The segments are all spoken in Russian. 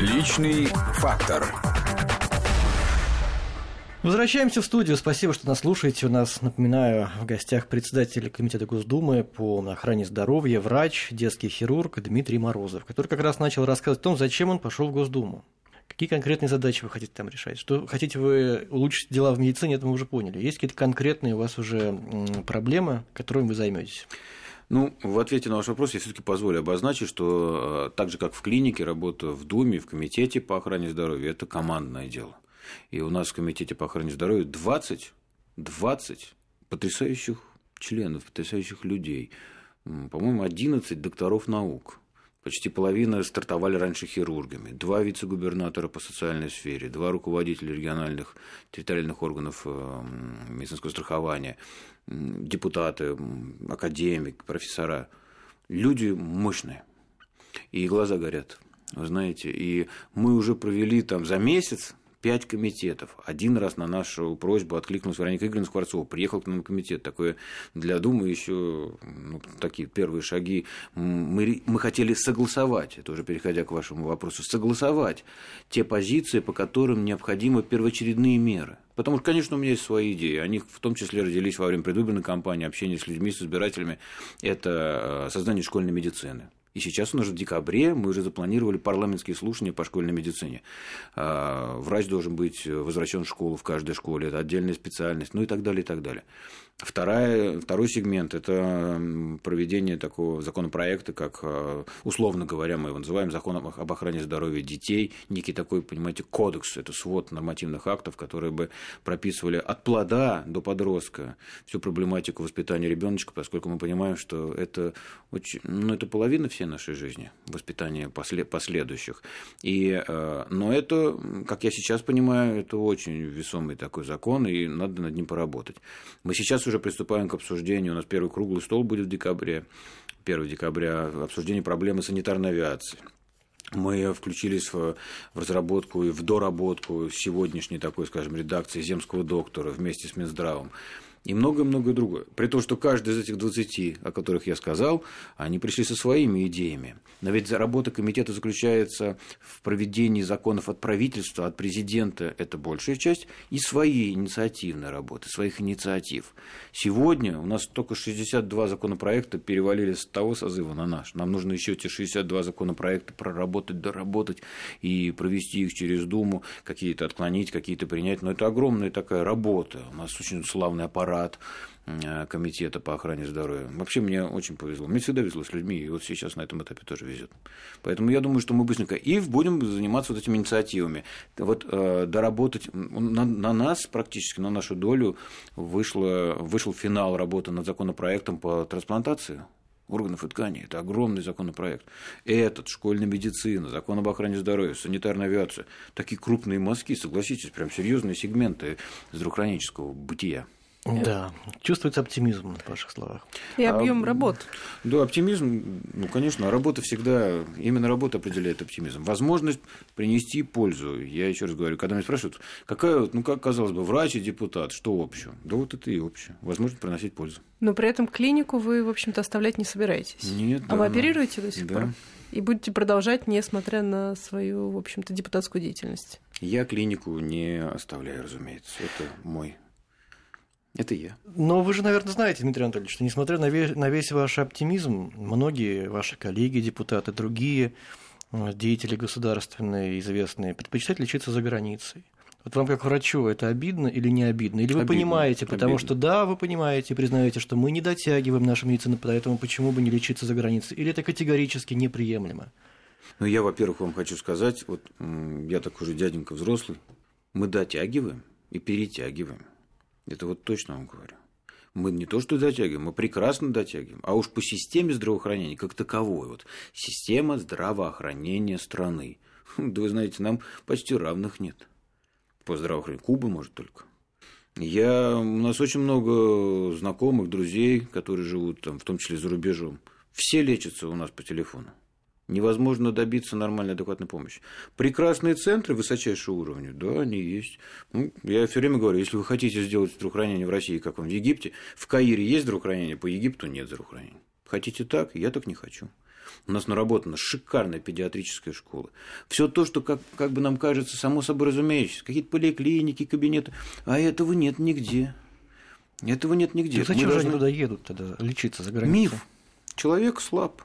Личный фактор. Возвращаемся в студию. Спасибо, что нас слушаете. У нас, напоминаю, в гостях председатель Комитета Госдумы по охране здоровья, врач, детский хирург Дмитрий Морозов, который как раз начал рассказывать о том, зачем он пошел в Госдуму. Какие конкретные задачи вы хотите там решать? Что хотите вы улучшить дела в медицине, это мы уже поняли. Есть какие-то конкретные у вас уже проблемы, которыми вы займетесь? Ну, в ответе на ваш вопрос я все-таки позволю обозначить, что э, так же, как в клинике, работа в Думе, в Комитете по охране здоровья – это командное дело. И у нас в Комитете по охране здоровья 20, 20 потрясающих членов, потрясающих людей. По-моему, 11 докторов наук. Почти половина стартовали раньше хирургами, два вице-губернатора по социальной сфере, два руководителя региональных территориальных органов э, медицинского страхования, депутаты, академик, профессора. Люди мощные, и глаза горят, вы знаете. И мы уже провели там за месяц пять комитетов. Один раз на нашу просьбу откликнулся Вероника Игоревна Скворцова, приехал к нам комитет. Такое для Думы еще ну, такие первые шаги. Мы, мы хотели согласовать, это уже переходя к вашему вопросу, согласовать те позиции, по которым необходимы первоочередные меры. Потому что, конечно, у меня есть свои идеи. Они в том числе родились во время предвыборной кампании, общения с людьми, с избирателями. Это э, создание школьной медицины и сейчас у нас в декабре мы уже запланировали парламентские слушания по школьной медицине. А, врач должен быть возвращен в школу в каждой школе, это отдельная специальность, ну и так далее, и так далее. Вторая, второй сегмент – это проведение такого законопроекта, как, э, условно говоря, мы его называем закон об охране здоровья детей, некий такой, понимаете, кодекс, это свод нормативных актов, которые бы прописывали от плода до подростка всю проблематику воспитания ребеночка, поскольку мы понимаем, что это, очень, ну, это половина всей нашей жизни, воспитание последующих. И, э, но это, как я сейчас понимаю, это очень весомый такой закон, и надо над ним поработать. Мы сейчас уже приступаем к обсуждению. У нас первый круглый стол будет в декабре, 1 декабря, обсуждение проблемы санитарной авиации. Мы включились в, разработку и в доработку сегодняшней такой, скажем, редакции земского доктора вместе с Минздравом и многое-многое другое. При том, что каждый из этих 20, о которых я сказал, они пришли со своими идеями. Но ведь работа комитета заключается в проведении законов от правительства, от президента, это большая часть, и своей инициативной работы, своих инициатив. Сегодня у нас только 62 законопроекта перевалили с того созыва на наш. Нам нужно еще эти 62 законопроекта проработать, доработать и провести их через Думу, какие-то отклонить, какие-то принять. Но это огромная такая работа. У нас очень славный аппарат аппарат э, комитета по охране здоровья. Вообще мне очень повезло. Мне всегда везло с людьми, и вот сейчас на этом этапе тоже везет. Поэтому я думаю, что мы быстренько и будем заниматься вот этими инициативами. Вот э, доработать на, на нас практически, на нашу долю вышло, вышел финал работы над законопроектом по трансплантации органов и тканей. Это огромный законопроект. Этот, школьная медицина, закон об охране здоровья, санитарная авиация. Такие крупные мазки, согласитесь, прям серьезные сегменты здравоохранительского бытия. Да, чувствуется оптимизм в ваших словах. И объем а, работ. Да, оптимизм, ну, конечно, работа всегда, именно работа определяет оптимизм. Возможность принести пользу. Я еще раз говорю, когда меня спрашивают, какая, ну, как казалось бы, врач и депутат, что общего? Да вот это и общее. Возможность приносить пользу. Но при этом клинику вы, в общем-то, оставлять не собираетесь. Нет, А да, вы оперируете до сих да. пор? И будете продолжать, несмотря на свою, в общем-то, депутатскую деятельность? Я клинику не оставляю, разумеется. Это мой это я. Но вы же, наверное, знаете, Дмитрий Анатольевич, что несмотря на весь, на весь ваш оптимизм, многие ваши коллеги, депутаты, другие э, деятели государственные, известные, предпочитают лечиться за границей. Вот вам как врачу это обидно или не обидно? Или вы обидно, понимаете, потому обидно. что да, вы понимаете, признаете, что мы не дотягиваем нашу медицину, поэтому почему бы не лечиться за границей? Или это категорически неприемлемо? Ну, я, во-первых, вам хочу сказать, вот я такой же дяденька взрослый, мы дотягиваем и перетягиваем. Это вот точно вам говорю. Мы не то что дотягиваем, мы прекрасно дотягиваем. А уж по системе здравоохранения как таковой, вот система здравоохранения страны. Да вы знаете, нам почти равных нет. По здравоохранению. Куба может только. Я, у нас очень много знакомых, друзей, которые живут там, в том числе за рубежом. Все лечатся у нас по телефону невозможно добиться нормальной, адекватной помощи. Прекрасные центры высочайшего уровня, да, они есть. Ну, я все время говорю, если вы хотите сделать здравоохранение в России, как он в Египте, в Каире есть здравоохранение, по Египту нет здравоохранения. Хотите так? Я так не хочу. У нас наработана шикарная педиатрическая школа. Все то, что, как, как бы нам кажется, само собой разумеющееся, какие-то поликлиники, кабинеты, а этого нет нигде. Этого нет нигде. Так зачем Мы же они должны- туда едут тогда лечиться за границу? Миф. Человек слаб.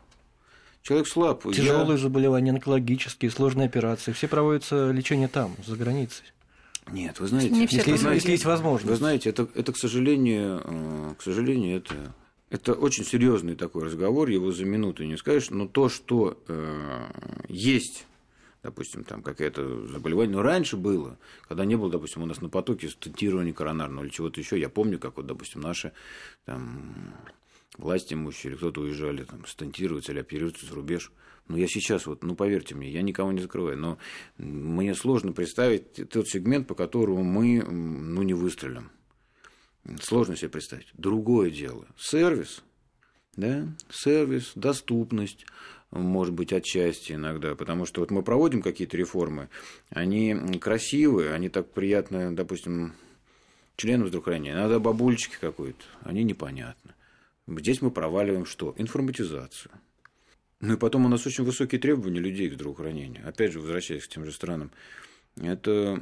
Человек слаб. Я- Тяжелые заболевания, онкологические, сложные операции. Все проводятся лечение там, за границей. Нет, вы знаете, Не все Если, знаете. если есть возможность. Вы знаете, это, это к сожалению, э, к сожалению, это, это очень серьезный такой разговор, его за минуту не скажешь, но то, что э, есть, допустим, там какое-то заболевание, но раньше было, когда не было, допустим, у нас на потоке стентирования коронарного или чего-то еще, я помню, как вот, допустим, наши там, власти имущие кто-то уезжали там, стентироваться или оперироваться за рубеж. Но я сейчас, вот, ну поверьте мне, я никого не закрываю, но мне сложно представить тот сегмент, по которому мы ну, не выстрелим. Сложно себе представить. Другое дело. Сервис, да, сервис, доступность, может быть, отчасти иногда, потому что вот мы проводим какие-то реформы, они красивые, они так приятно, допустим, членам здравоохранения, иногда бабульчики какой-то, они непонятны. Здесь мы проваливаем что? Информатизацию. Ну и потом у нас очень высокие требования людей к здравоохранению. Опять же, возвращаясь к тем же странам, это,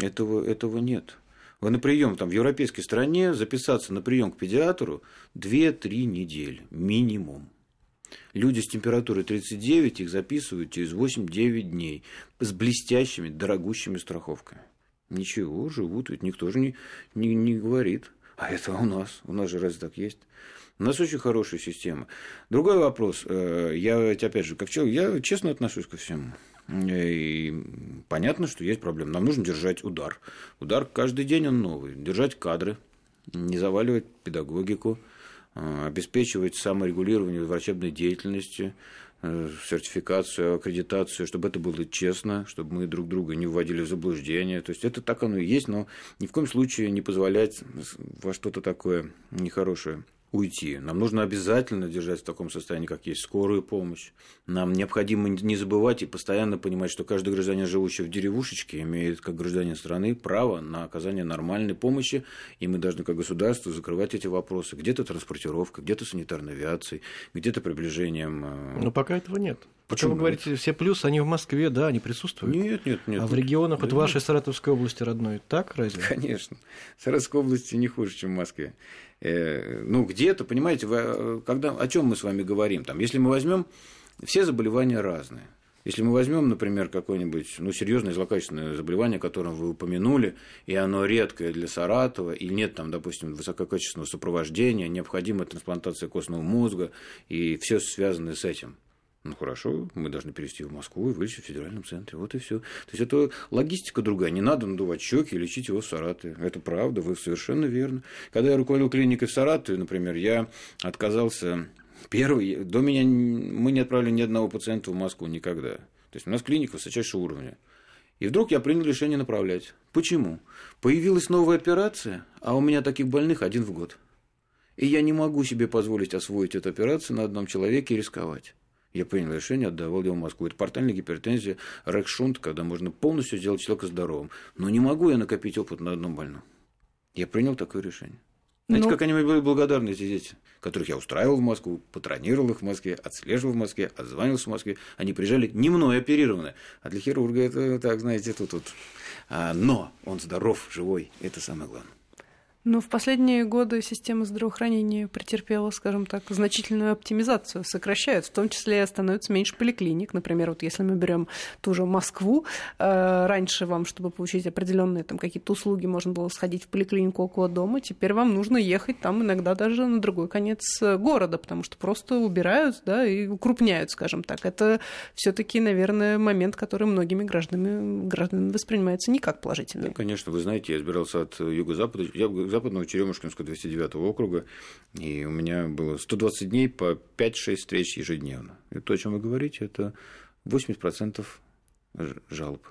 этого, этого нет. Вы на прием там, в европейской стране записаться на прием к педиатру 2-3 недели минимум. Люди с температурой 39 их записывают через 8-9 дней с блестящими, дорогущими страховками. Ничего, живут, ведь никто же не, не, не говорит. А это у нас. У нас же разве так есть? У нас очень хорошая система. Другой вопрос. Э, Я, ведь, опять же, как человек, я честно отношусь ко всему. И понятно, что есть проблемы. Нам нужно держать удар. Удар каждый день он новый. Держать кадры, не заваливать педагогику, э, обеспечивать саморегулирование врачебной деятельности, сертификацию, аккредитацию, чтобы это было честно, чтобы мы друг друга не вводили в заблуждение. То есть это так оно и есть, но ни в коем случае не позволять во что-то такое нехорошее уйти. Нам нужно обязательно держать в таком состоянии, как есть скорую помощь. Нам необходимо не забывать и постоянно понимать, что каждый гражданин, живущий в деревушечке, имеет, как гражданин страны, право на оказание нормальной помощи, и мы должны, как государство, закрывать эти вопросы. Где-то транспортировка, где-то санитарной авиацией, где-то приближением... э, Но пока этого нет. Почему? вы говорите, все плюсы, они в Москве, да, они присутствуют. Нет, нет, нет. а в регионах, вот да в вашей Саратовской области родной, так разве? Конечно. Саратовской области не хуже, чем в Москве. Э, Ну, где-то, понимаете, э, когда, о чем мы с вами говорим? Там, если мы возьмем, все заболевания разные. Если мы возьмем, например, какое-нибудь ну, серьезное злокачественное заболевание, о котором вы упомянули, и оно редкое для Саратова, и нет там, допустим, высококачественного сопровождения, необходима трансплантация костного мозга, и все связанное с этим. Ну хорошо, мы должны перевести в Москву и вылечить в федеральном центре. Вот и все. То есть это логистика другая. Не надо надувать щеки и лечить его в Саратове. Это правда, вы совершенно верно. Когда я руководил клиникой в Саратове, например, я отказался первый. До меня мы не отправили ни одного пациента в Москву никогда. То есть у нас клиника высочайшего уровня. И вдруг я принял решение направлять. Почему? Появилась новая операция, а у меня таких больных один в год. И я не могу себе позволить освоить эту операцию на одном человеке и рисковать. Я принял решение, отдавал его в Москву. Это портальная гипертензия, рекшунт, когда можно полностью сделать человека здоровым. Но не могу я накопить опыт на одном больном. Я принял такое решение. Знаете, Ну- как они мне были благодарны, эти дети, которых я устраивал в Москву, патронировал их в Москве, отслеживал в Москве, отзванивался в Москве. Они приезжали не мной оперированы. А для хирурга это, так, знаете, тут вот. А, но он здоров, живой. Это самое главное. Но в последние годы система здравоохранения претерпела, скажем так, значительную оптимизацию, сокращают, в том числе становится меньше поликлиник. Например, вот если мы берем ту же Москву, э, раньше вам, чтобы получить определенные там какие-то услуги, можно было сходить в поликлинику около дома, теперь вам нужно ехать там иногда даже на другой конец э, города, потому что просто убирают, да, и укрупняют, скажем так. Это все-таки, наверное, момент, который многими гражданами, гражданами воспринимается не как положительный. Да, конечно, вы знаете, я избирался от юго-запада, юго-западного Черемушкинского 209 округа, и у меня было 120 дней по 5-6 встреч ежедневно. И то, о чем вы говорите, это 80% ж- жалоб.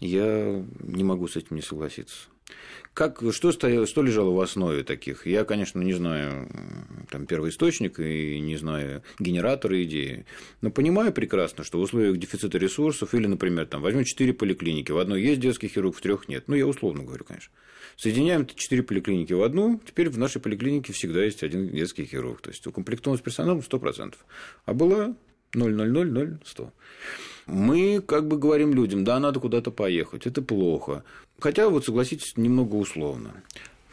Я не могу с этим не согласиться. Как, что, стояло, что лежало в основе таких? Я, конечно, не знаю там, первоисточник и не знаю генератора идеи, но понимаю прекрасно, что в условиях дефицита ресурсов или, например, там, возьмем 4 поликлиники, в одной есть детский хирург, в трех нет. Ну, я условно говорю, конечно. Соединяем 4 поликлиники в одну, теперь в нашей поликлинике всегда есть один детский хирург. То есть укомплектованность персоналом 100%. А была 0,000,100. Мы как бы говорим людям, да, надо куда-то поехать, это плохо. Хотя, вот согласитесь, немного условно.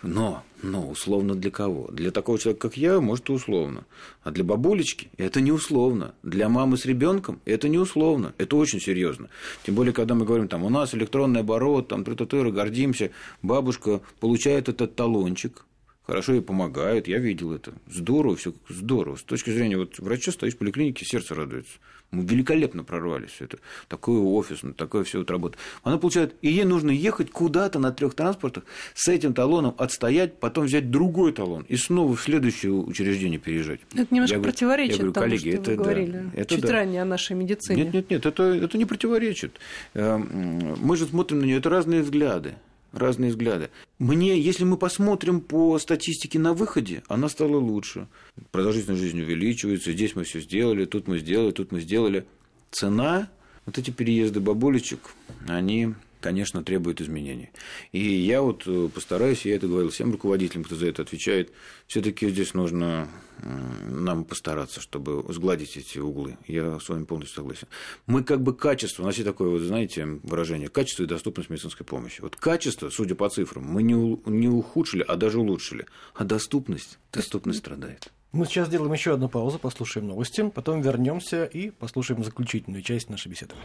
Но, но условно для кого? Для такого человека, как я, может, и условно. А для бабулечки это не условно. Для мамы с ребенком это не условно. Это очень серьезно. Тем более, когда мы говорим, там, у нас электронный оборот, там, тры гордимся, бабушка получает этот талончик, хорошо ей помогают, я видел это. Здорово, все здорово. С точки зрения вот, врача стоишь в поликлинике, сердце радуется. Мы великолепно прорвались все это. Такое офисно, такое все вот работает. Она получает, и ей нужно ехать куда-то на трех транспортах, с этим талоном отстоять, потом взять другой талон и снова в следующее учреждение переезжать. Это немножко я противоречит говорю, тому, коллеги, что это, вы говорили да, это чуть да. ранее о нашей медицине. Нет, нет, нет, это, это не противоречит. Эм, мы же смотрим на нее, это разные взгляды разные взгляды. Мне, если мы посмотрим по статистике на выходе, она стала лучше. Продолжительность жизни увеличивается, здесь мы все сделали, тут мы сделали, тут мы сделали. Цена, вот эти переезды бабулечек, они конечно, требует изменений. И я вот э, постараюсь, я это говорил всем руководителям, кто за это отвечает, все таки здесь нужно нам постараться, чтобы сгладить эти углы. Я с вами полностью согласен. Мы как бы качество, у нас есть такое, вот, знаете, выражение, качество и доступность медицинской помощи. Вот качество, судя по цифрам, мы не, не ухудшили, а даже улучшили. А доступность, доступность страдает. Мы сейчас сделаем еще одну паузу, послушаем новости, потом вернемся и послушаем заключительную часть нашей беседы.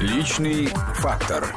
Личный фактор.